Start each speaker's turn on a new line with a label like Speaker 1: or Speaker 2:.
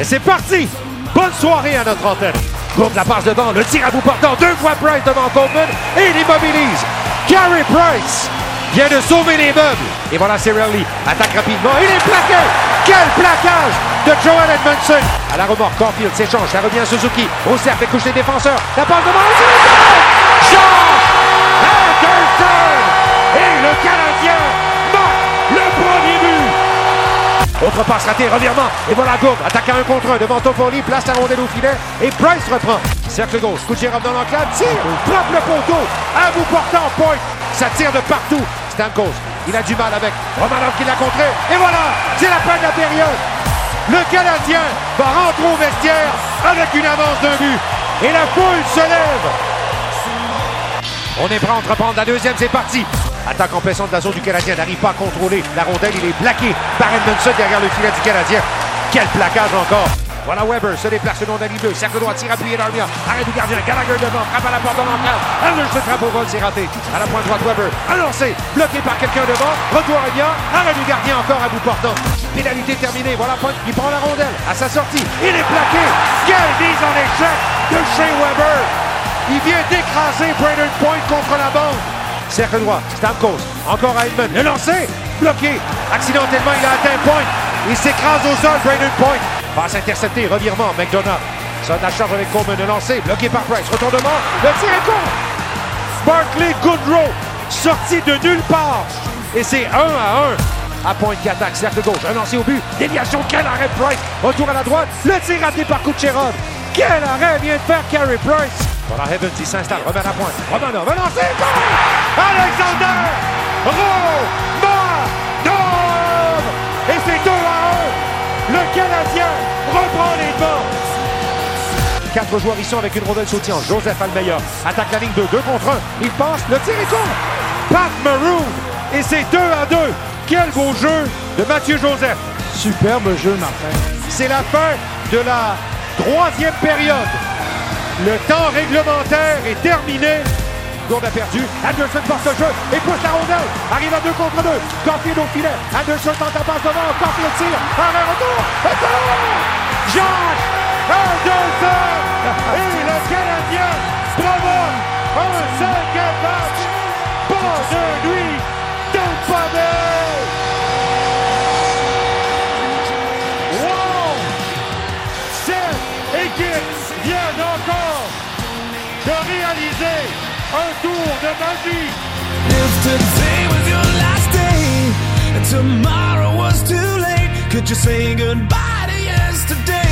Speaker 1: Et c'est parti! Bonne soirée à notre antenne. Gourde la passe devant, le tir à bout portant, deux fois Price devant Coleman et il immobilise. Carey Price vient de sauver les meubles. Et voilà Cirelli, attaque rapidement, il est plaqué. Quel plaquage de Joel Edmondson. À la remorque, Caulfield s'échange, ça revient à Suzuki. Au cercle, couche les défenseurs. La passe devant, Autre passe ratée, revirement. Et voilà Gourde, attaque à un contre un devant Toffoli, place la rondelle au filet. Et Price reprend. Cercle gauche, Kucherov dans l'enclave, tire, frappe le poteau. À bout portant, point. Ça tire de partout. Stamkos, il a du mal avec Romanov qui l'a contré. Et voilà, c'est la fin de la période. Le Canadien va rentrer au vestiaire avec une avance d'un but. Et la foule se lève. On est prêt à entreprendre la deuxième, c'est parti. Attaque en de la zone du Canadien, n'arrive pas à contrôler la rondelle, il est plaqué par Edmondson derrière le filet du Canadien. Quel plaquage encore. Voilà Weber se déplace le long bleue, cercle droit, tire appuyé d'Armia, arrêt du gardien, Gallagher devant, frappe à la porte de l'enclave, Anderson frappe au vol, c'est raté. À la pointe droite, Weber, annoncé, bloqué par quelqu'un devant, retour Armia, arrêt du gardien encore à bout portant. Pénalité terminée, voilà Point qui prend la rondelle à sa sortie, il est plaqué. Quelle mise en échec de Shea Weber. Il vient d'écraser Braden Point contre la bande. Cercle droit, Stamkos, encore à Edmund, le lancer, bloqué. Accidentellement, il a atteint Point. Il s'écrase au sol, Braden Point. Passe intercepté, revirement, McDonough. Sonne la charge avec Coleman, le lancer, bloqué par Price. Retournement, le tir est con. Barkley Goodrow, sorti de nulle part. Et c'est 1 à 1. À pointe qui attaque, cercle gauche, un lancer au but, déviation, quel arrêt Price, retour à la droite, le tir raté par Kucherov. Quel arrêt vient de faire Carey Price. Voilà Evans, il s'installe, remet à la pointe, Romanov, un lancer! Alexander Romanov! Et c'est 2 à 1. Le Canadien reprend les devants. Quatre joueurs ici avec une rondelle soutien. Joseph a le meilleur. Attaque la ligne 2, 2 contre 1. Il passe, le tir est con. Pat Maroon. Et c'est 2 à 2. Quel beau jeu de Mathieu Joseph.
Speaker 2: Superbe jeu, Martin.
Speaker 1: C'est la fin de la troisième période. Le temps réglementaire est terminé. Gourde a perdu. Anderson porte le jeu et pousse la rondelle. Arrive à 2 contre 2. Caulfield au filet. Anderson tente la passe devant. Caulfield tire. Arrêt retour. Retour. Josh Anderson. Et le Canadien provoque un cinquième match. Bonne nuit. Tampa Bay. Wow. Cette équipe vient encore de réaliser Un tour de magie.
Speaker 3: If today was your last day and tomorrow was too late, could you say goodbye to yesterday?